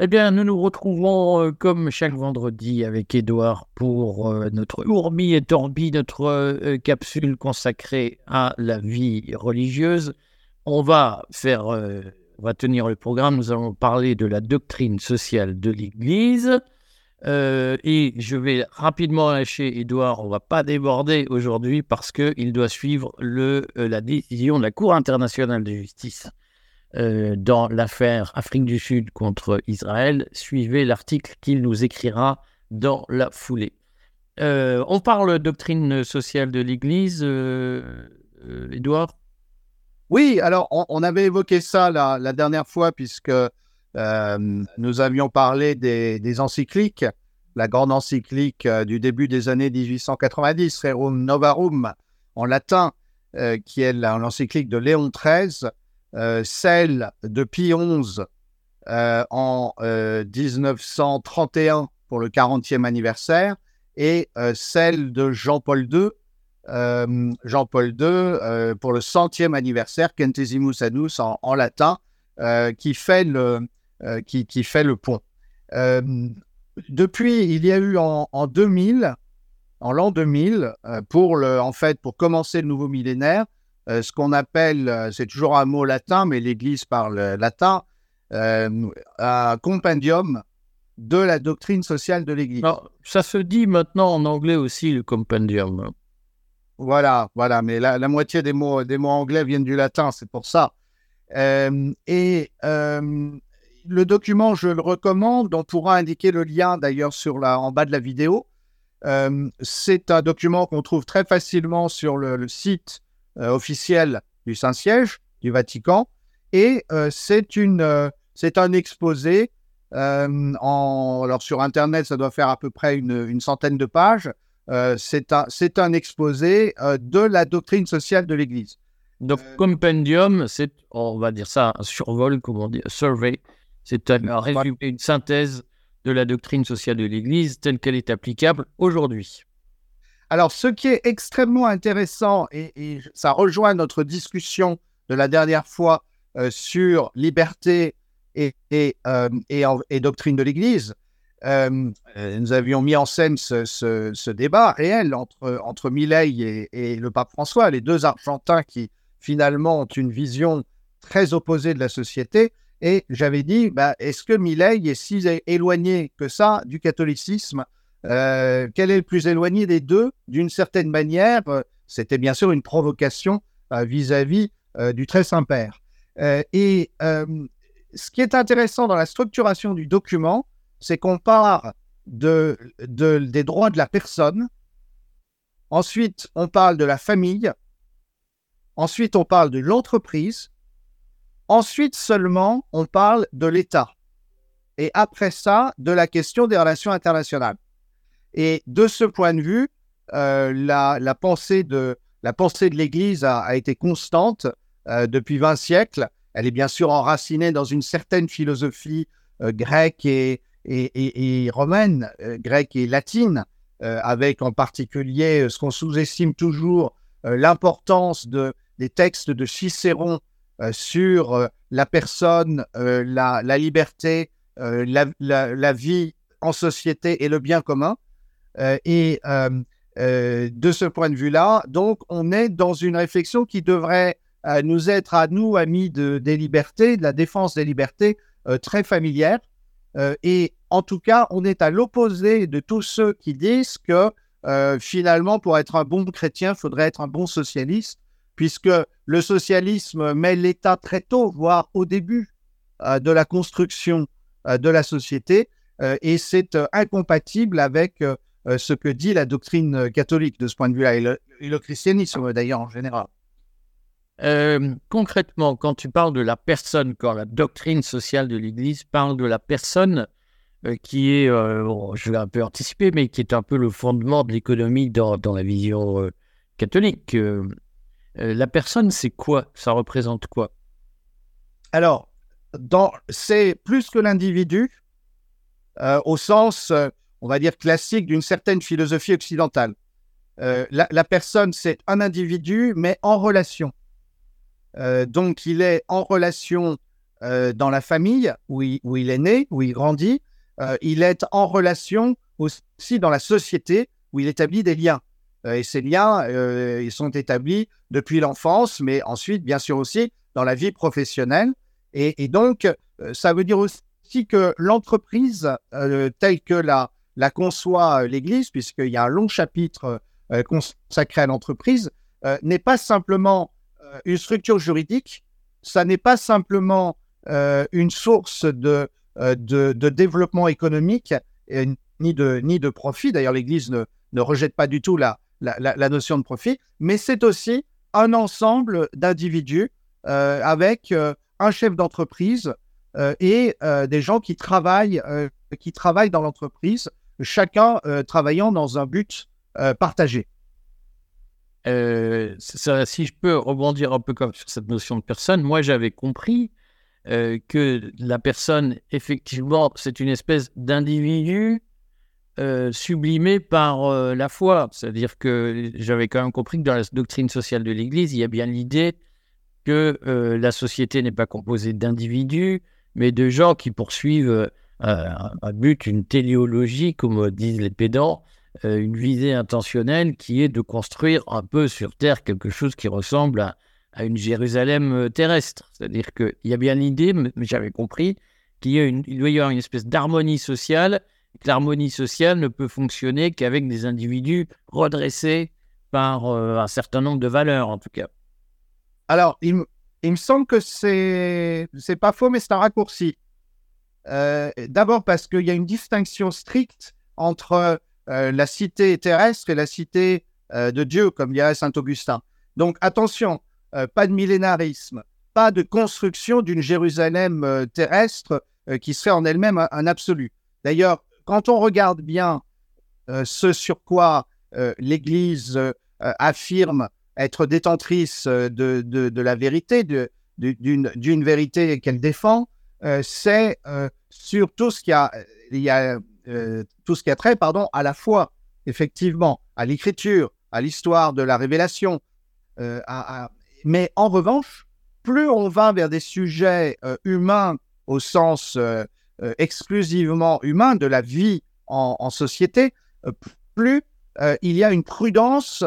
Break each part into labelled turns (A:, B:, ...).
A: Eh bien, nous nous retrouvons euh, comme chaque vendredi avec Édouard pour euh, notre Ourbi et Torbi, notre euh, capsule consacrée à la vie religieuse. On va faire, va tenir le programme. Nous allons parler de la doctrine sociale de l'Église. et je vais rapidement lâcher Édouard. On va pas déborder aujourd'hui parce qu'il doit suivre le, la décision de la Cour internationale de justice euh, dans l'affaire Afrique du Sud contre Israël, suivez l'article qu'il nous écrira dans la foulée. Euh, on parle doctrine sociale de l'Église, euh, Edouard
B: Oui, alors on, avait évoqué ça la, dernière fois puisque nous avions parlé des, encycliques, la grande encyclique du début des années 1890, Rerum Novarum en latin, qui est l'encyclique de Léon XIII, celle de Pie XI euh, en 1931 euh, pour le 40e anniversaire et celle de Jean-Paul II, Jean-Paul II pour le centième anniversaire, Centesimus Annus en, latin, qui, fait le, qui, fait le pont. depuis, il y a eu en, en 2000, en l'an 2000, pour, le, en fait, pour commencer le nouveau millénaire, euh, ce qu'on appelle, euh, c'est toujours un mot latin, mais l'Église parle latin, euh, un compendium de la doctrine sociale de l'Église.
A: Ça se dit maintenant en anglais aussi, le compendium.
B: Voilà, voilà, mais la, moitié des mots, des mots anglais viennent du latin, c'est pour ça. et le document, je le recommande, on pourra indiquer le lien d'ailleurs sur la, en bas de la vidéo. c'est un document qu'on trouve très facilement sur le site euh, officiel du Saint-Siège, du Vatican, et euh, c'est une, euh, c'est un exposé. en, alors sur Internet, ça doit faire à peu près une, centaine de pages. c'est un, c'est un exposé de la doctrine sociale de l'Église.
A: Donc, compendium, c'est, on va dire ça, un survol, comme on dit, un survey. C'est un, résumé, une synthèse de la doctrine sociale de l'Église telle qu'elle est applicable aujourd'hui.
B: Alors, ce qui est extrêmement intéressant, et, ça rejoint notre discussion de la dernière fois euh, sur liberté et, euh, doctrine de l'Église, euh, nous avions mis en scène ce, débat réel entre, entre Milley et, le pape François, les deux Argentins qui finalement ont une vision très opposée de la société. Et j'avais dit, bah, est-ce que Milley est si éloigné que ça du catholicisme euh, quel est le plus éloigné des deux? D'une certaine manière, euh, c'était bien sûr une provocation euh, vis-à-vis du très Saint-Père. et ce qui est intéressant dans la structuration du document, c'est qu'on part de, des droits de la personne, ensuite on parle de la famille, ensuite on parle de l'entreprise, ensuite seulement on parle de l'État, et après ça, de la question des relations internationales. Et de ce point de vue, euh, la, pensée de l'Église a, été constante euh, depuis 20 siècles. Elle est bien sûr enracinée dans une certaine philosophie euh, grecque et, romaine, grecque et latine, avec en particulier ce qu'on sous-estime toujours l'importance de, des textes de Cicéron sur la personne, la, liberté, la, vie en société et le bien commun. Euh, et euh, euh, de ce point de vue-là, donc, on est dans une réflexion qui devrait nous être à nous, amis de, des libertés, de la défense des libertés, très familière. et en tout cas, on est à l'opposé de tous ceux qui disent que finalement, pour être un bon chrétien, il faudrait être un bon socialiste, puisque le socialisme met l'État très tôt, voire au début de la construction de la société, et c'est incompatible avec ce que dit la doctrine euh, catholique de ce point de vue-là, et le, christianisme d'ailleurs en général.
A: Euh, concrètement, quand tu parles de la personne, quand la doctrine sociale de l'Église parle de la personne qui est, je vais un peu anticiper, mais qui est un peu le fondement de l'économie dans, dans, la vision catholique, la personne, c'est quoi? Ça représente quoi?
B: Alors, c'est plus que l'individu, au sens on va dire, classique d'une certaine philosophie occidentale. Euh, la, personne, c'est un individu, mais en relation. Euh, donc, il est en relation dans la famille où il, est né, où il grandit. il est en relation aussi dans la société où il établit des liens. et ces liens, ils sont établis depuis l'enfance, mais ensuite, bien sûr aussi, dans la vie professionnelle. Et donc, ça veut dire aussi que l'entreprise, telle que la, la conçoit l'Église, puisqu'il y a un long chapitre consacré à l'entreprise, n'est pas simplement une structure juridique, ça n'est pas simplement une source de, de, développement économique ni, de, profit. D'ailleurs, l'Église ne, rejette pas du tout la, notion de profit, mais c'est aussi un ensemble d'individus avec un chef d'entreprise et des gens qui qui travaillent dans l'entreprise, chacun travaillant dans un but partagé.
A: si je peux rebondir un peu comme sur cette notion de personne, moi j'avais compris que la personne, effectivement, c'est une espèce d'individu sublimé par la foi. C'est-à-dire que j'avais quand même compris que dans la doctrine sociale de l'Église, il y a bien l'idée que la société n'est pas composée d'individus, mais de gens qui poursuivent un but, une téléologie, comme disent les pédants, une visée intentionnelle qui est de construire un peu sur Terre quelque chose qui ressemble à, une Jérusalem terrestre. C'est-à-dire qu'il y a bien l'idée, mais j'avais compris, qu'il doit y avoir une espèce d'harmonie sociale, que l'harmonie sociale ne peut fonctionner qu'avec des individus redressés par un certain nombre de valeurs, en tout cas.
B: Alors, il, il me semble que c'est c'est pas faux, mais c'est un raccourci. Euh, d'abord parce qu'il y a une distinction stricte entre euh, la cité terrestre et la cité euh, de Dieu, comme dirait saint Augustin. Donc attention, pas de millénarisme, pas de construction d'une Jérusalem terrestre qui serait en elle-même un, absolu. D'ailleurs, quand on regarde bien ce sur quoi l'Église affirme être détentrice de, la vérité, d'une vérité qu'elle défend, c'est euh, sur tout ce qui a, y a tout ce qui a trait, pardon, à la foi, effectivement, à l'écriture, à l'histoire de la révélation. Mais en revanche, plus on va vers des sujets humains au sens exclusivement humain de la vie en, société, plus il y a une prudence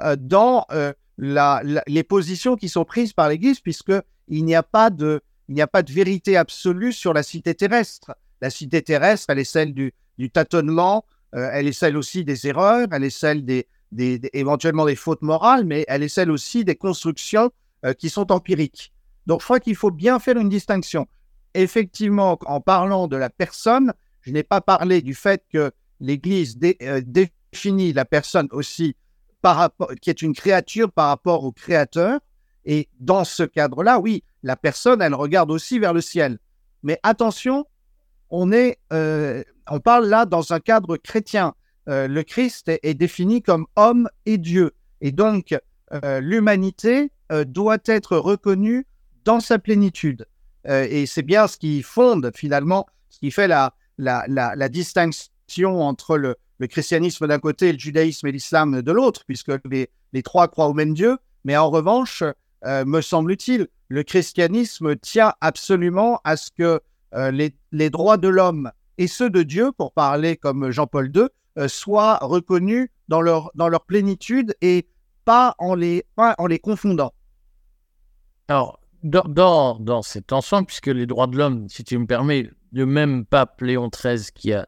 B: euh, dans euh, les positions qui sont prises par l'Église, puisqu'il n'y a, pas de, il n'y a pas de vérité absolue sur la cité terrestre. La cité terrestre, elle est celle du, tâtonnement, euh, elle est celle aussi des erreurs, elle est celle des, des, éventuellement des fautes morales, mais elle est celle aussi des constructions qui sont empiriques. Donc, je crois qu'il faut bien faire une distinction. Effectivement, en parlant de la personne, je n'ai pas parlé du fait que l'Église définit la personne aussi qui est une créature par rapport au créateur. Et dans ce cadre-là, oui, la personne, elle regarde aussi vers le ciel. Mais attention, on, est, euh, on parle là dans un cadre chrétien. Euh, le Christ est, défini comme homme et Dieu. Et donc, euh, l'humanité doit être reconnue dans sa plénitude. et c'est bien ce qui fonde finalement, ce qui fait la, la, la distinction entre le, christianisme d'un côté, le judaïsme et l'islam de l'autre, puisque les, trois croient au même Dieu. Mais en revanche, me semble-t-il, le christianisme tient absolument à ce que euh, les, droits de l'homme et ceux de Dieu, pour parler comme Jean-Paul II, euh, soient reconnus dans leur, dans leur plénitude et pas en les, en les confondant.
A: Alors, dans, dans, cet ensemble, puisque les droits de l'homme, si tu me permets, le même pape Léon XIII qui a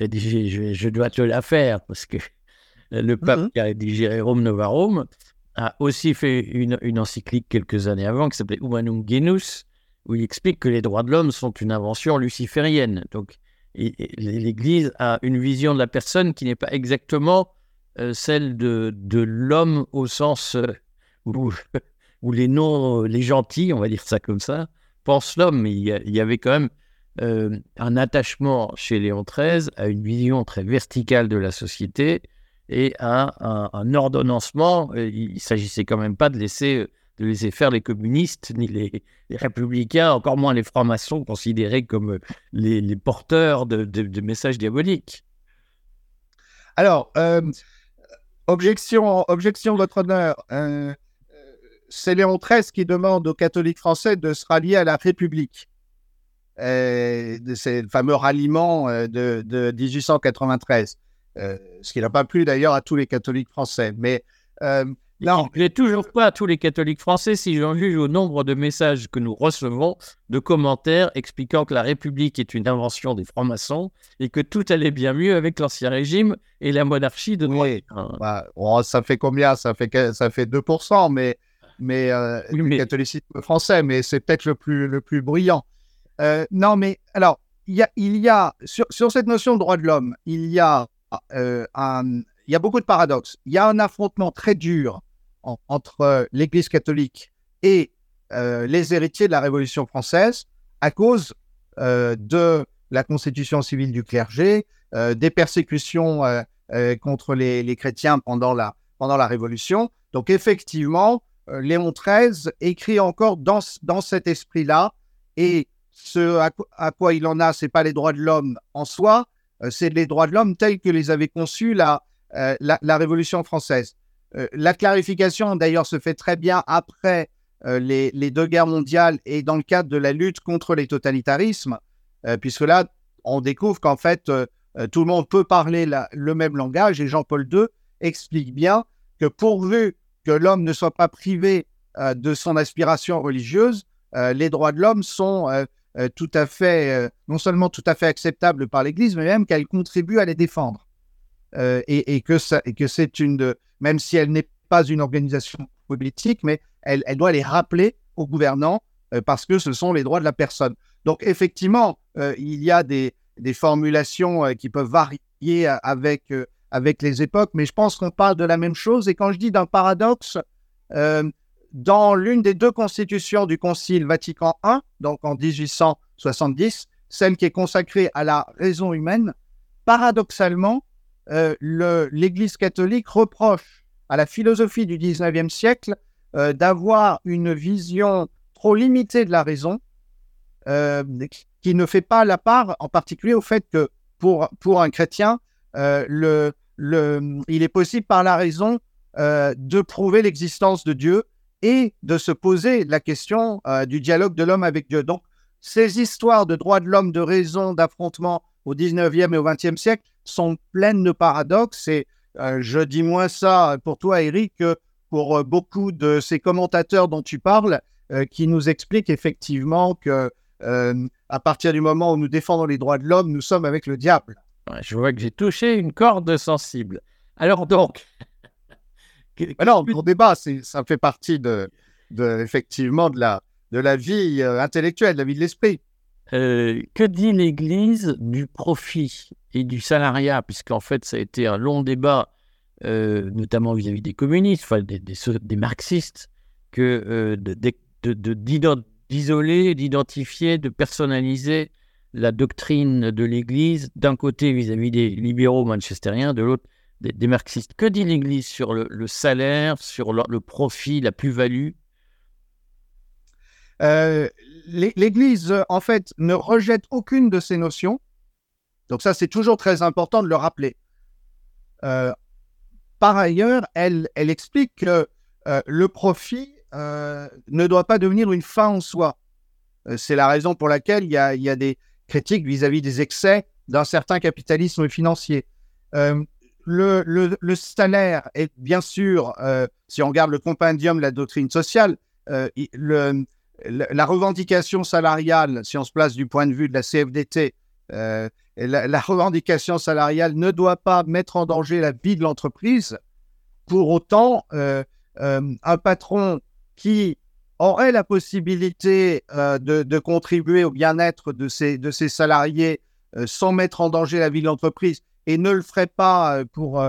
A: rédigé, je, dois te la faire, parce que le pape mhm. qui a rédigé Rome Novarum a aussi fait une, une, encyclique quelques années avant qui s'appelait Humanum Genus, où il explique que les droits de l'homme sont une invention luciférienne. Donc, l'Église a une vision de la personne qui n'est pas exactement euh, celle de, de l'homme au sens euh, où, les non, les gentils, on va dire ça comme ça, pensent l'homme. Mais il y, avait quand même euh, un attachement chez Léon XIII à une vision très verticale de la société et à un, ordonnancement. Il ne s'agissait quand même pas de laisser, de laisser faire les communistes ni les, républicains, encore moins les francs-maçons considérés comme les, porteurs de, messages diaboliques.
B: Alors, euh, objection, objection, votre honneur. Euh, c'est Léon XIII qui demande aux catholiques français de se rallier à la République c'est le fameux ralliement de 1893, ce qui n'a pas plu d'ailleurs à tous les catholiques français. Mais
A: non. Il n'est toujours pas à tous les catholiques français si j'en juge au nombre de messages que nous recevons, de commentaires expliquant que la République est une invention des francs-maçons et que tout allait bien mieux avec l'Ancien Régime et la monarchie de
B: Oui, bah, oh, ça fait combien? Ça fait, ça fait 2%, mais, mais, euh, le catholicisme français, mais c'est peut-être le plus, le plus brillant. Euh, non, mais alors, il y a, il y a sur, sur cette notion de droit de l'homme, il y a euh, un, il y a beaucoup de paradoxes. Il y a un affrontement très dur entre euh, l'Église catholique et euh, les héritiers de la Révolution française à cause euh, de la constitution civile du clergé, des persécutions contre les, chrétiens pendant la, Révolution. Donc effectivement, Léon XIII écrit encore dans, cet esprit-là, et ce à, quoi il en a, c'est pas les droits de l'homme en soi, c'est les droits de l'homme tels que les avait conçus la, la Révolution française. Euh, la clarification, d'ailleurs, se fait très bien après euh, les, deux guerres mondiales et dans le cadre de la lutte contre les totalitarismes, euh, puisque là, on découvre qu'en fait, tout le monde peut parler le même langage et Jean-Paul II explique bien que pourvu que l'homme ne soit pas privé de son aspiration religieuse, les droits de l'homme sont tout à fait, non seulement tout à fait acceptables par l'Église, mais même qu'elle contribue à les défendre. et, que que c'est une de, même si elle n'est pas une organisation politique, mais elle, doit les rappeler aux gouvernants euh, parce que ce sont les droits de la personne. Donc effectivement, euh, il y a des, formulations euh, qui peuvent varier avec, avec les époques, mais je pense qu'on parle de la même chose. Et quand je dis d'un paradoxe, dans l'une des deux constitutions du Concile Vatican I, donc en 1870, celle qui est consacrée à la raison humaine, paradoxalement, euh, l'Église catholique reproche à la philosophie du 19e siècle euh, d'avoir une vision trop limitée de la raison, euh, qui ne fait pas la part en particulier au fait que pour, pour un chrétien, il est possible par la raison de prouver l'existence de Dieu et de se poser la question du dialogue de l'homme avec Dieu. Donc, ces histoires de droits de l'homme, de raison, d'affrontement au 19e et au 20e siècle sont pleines de paradoxes. Et euh, je dis moins ça pour toi, Eric, que pour euh, beaucoup de ces commentateurs dont tu parles, euh, qui nous expliquent effectivement que à partir du moment où nous défendons les droits de l'homme, nous sommes avec le diable.
A: je vois que j'ai touché une corde sensible. Alors donc.
B: Alors, pour débat, ça fait partie de, de, effectivement de la, de la vie intellectuelle, de la vie de l'esprit.
A: Euh, que dit l'Église du profit et du salariat? Puisqu'en fait, ça a été un long débat, euh, notamment vis-à-vis des communistes, enfin des, des, marxistes, que euh, d'isoler, d'identifier, de personnaliser la doctrine de l'Église, d'un côté vis-à-vis des libéraux manchestériens, de l'autre des, marxistes. Que dit l'Église sur le, salaire, sur le profit, la plus-value?
B: Euh, L'Église, en fait, ne rejette aucune de ces notions. Donc ça, c'est toujours très important de le rappeler. Euh, par ailleurs, elle, explique que euh, le profit ne doit pas devenir une fin en soi. c'est la raison pour laquelle il y a, il y a des critiques vis-à-vis des excès d'un certain capitalisme financier. Le, salaire est bien sûr, si on regarde le compendium de la doctrine sociale, le, la revendication salariale, si on se place du point de vue de la CFDT, euh, la, revendication salariale ne doit pas mettre en danger la vie de l'entreprise. Pour autant, euh, euh, un patron qui aurait la possibilité de, contribuer au bien-être de ses salariés sans mettre en danger la vie de l'entreprise et ne le ferait pas pour,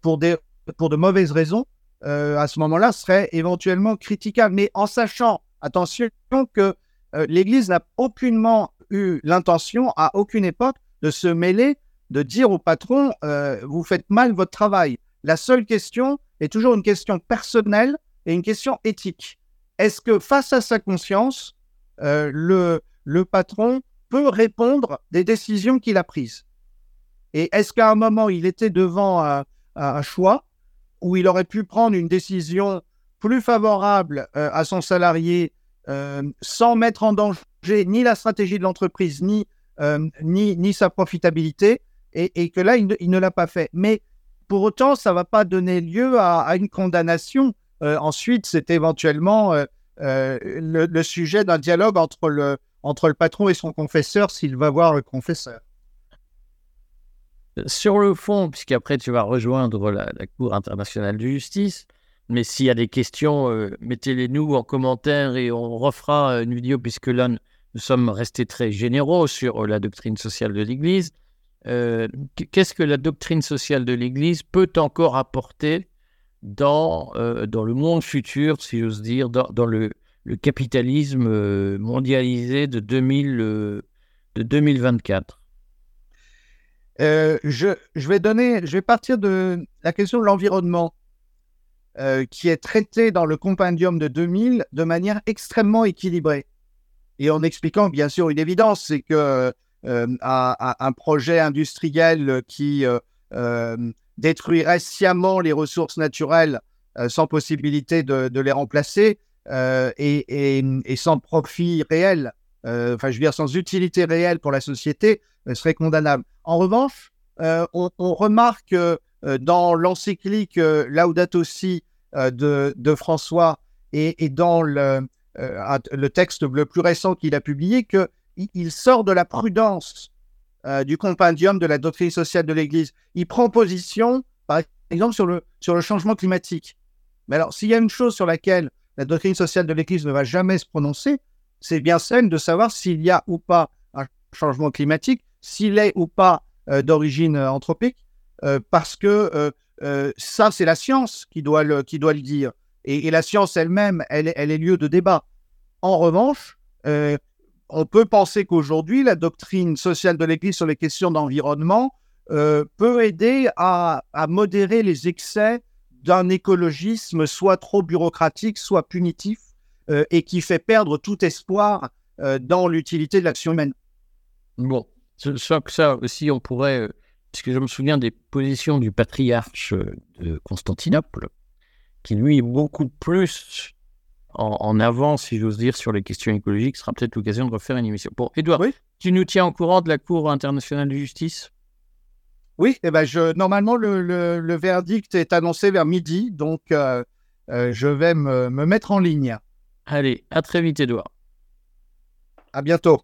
B: pour, des, pour de mauvaises raisons, à ce moment-là, serait éventuellement critiquable. Mais en sachant Attention que euh, l'Église n'a aucunement eu l'intention, à aucune époque, de se mêler, de dire au patron, euh, vous faites mal votre travail. La seule question est toujours une question personnelle et une question éthique. Est-ce que face à sa conscience, euh, le, le patron peut répondre des décisions qu'il a prises? Et est-ce qu'à un moment, il était devant un, choix où il aurait pu prendre une décision plus favorable euh, à son salarié sans mettre en danger ni la stratégie de l'entreprise, ni, ni, ni, sa profitabilité, et, que là, il ne, l'a pas fait. Mais pour autant, ça ne va pas donner lieu à, une condamnation. ensuite, c'est éventuellement le, sujet d'un dialogue entre le, entre le patron et son confesseur s'il va voir le confesseur.
A: Sur le fond, puisqu'après tu vas rejoindre la, Cour internationale de justice, mais s'il y a des questions, euh, mettez-les nous en commentaire et on refera une vidéo puisque là nous sommes restés très généraux sur la doctrine sociale de l'Église. Euh, qu'est-ce que la doctrine sociale de l'Église peut encore apporter dans, euh, dans le monde futur, si j'ose dire, dans, le, capitalisme mondialisé de, 2000, de 2024
B: euh, je, vais donner, je vais partir de la question de l'environnement, euh, qui est traitée dans le compendium de 2000 de manière extrêmement équilibrée. Et en expliquant bien sûr une évidence, c'est que euh, projet industriel qui détruirait sciemment les ressources naturelles sans possibilité de, les remplacer et, sans profit réel, enfin je veux dire sans utilité réelle pour la société, serait condamnable. En revanche, euh, on, remarque euh, dans l'encyclique euh, Laudato Si de, François et, dans le, texte le plus récent qu'il a publié qu'il il sort de la prudence du compendium de la doctrine sociale de l'Église. Il prend position, par exemple, sur le, sur le changement climatique. Mais alors, s'il y a une chose sur laquelle la doctrine sociale de l'Église ne va jamais se prononcer, c'est bien celle de savoir s'il y a ou pas un changement climatique, s'il est ou pas euh, d'origine euh, anthropique, euh, parce que ça, c'est la science qui doit le, dire. Et, la science elle-même, elle, est lieu de débat. En revanche, on peut penser qu'aujourd'hui, la doctrine sociale de l'Église sur les questions d'environnement peut aider à, modérer les excès d'un écologisme soit trop bureaucratique, soit punitif, et qui fait perdre tout espoir dans l'utilité de l'action humaine.
A: Bon, que ça aussi, on pourrait, euh, parce que je me souviens des positions du patriarche euh, de Constantinople, qui lui est beaucoup plus en, avant, si j'ose dire, sur les questions écologiques. Ce sera peut-être l'occasion de refaire une émission. Bon, Edouard, oui tu nous tiens au courant de la Cour internationale de justice?
B: Oui, eh ben je, normalement, le, verdict est annoncé vers midi, donc euh, je vais me, me mettre en ligne.
A: Allez, à très vite, Edouard.
B: À bientôt.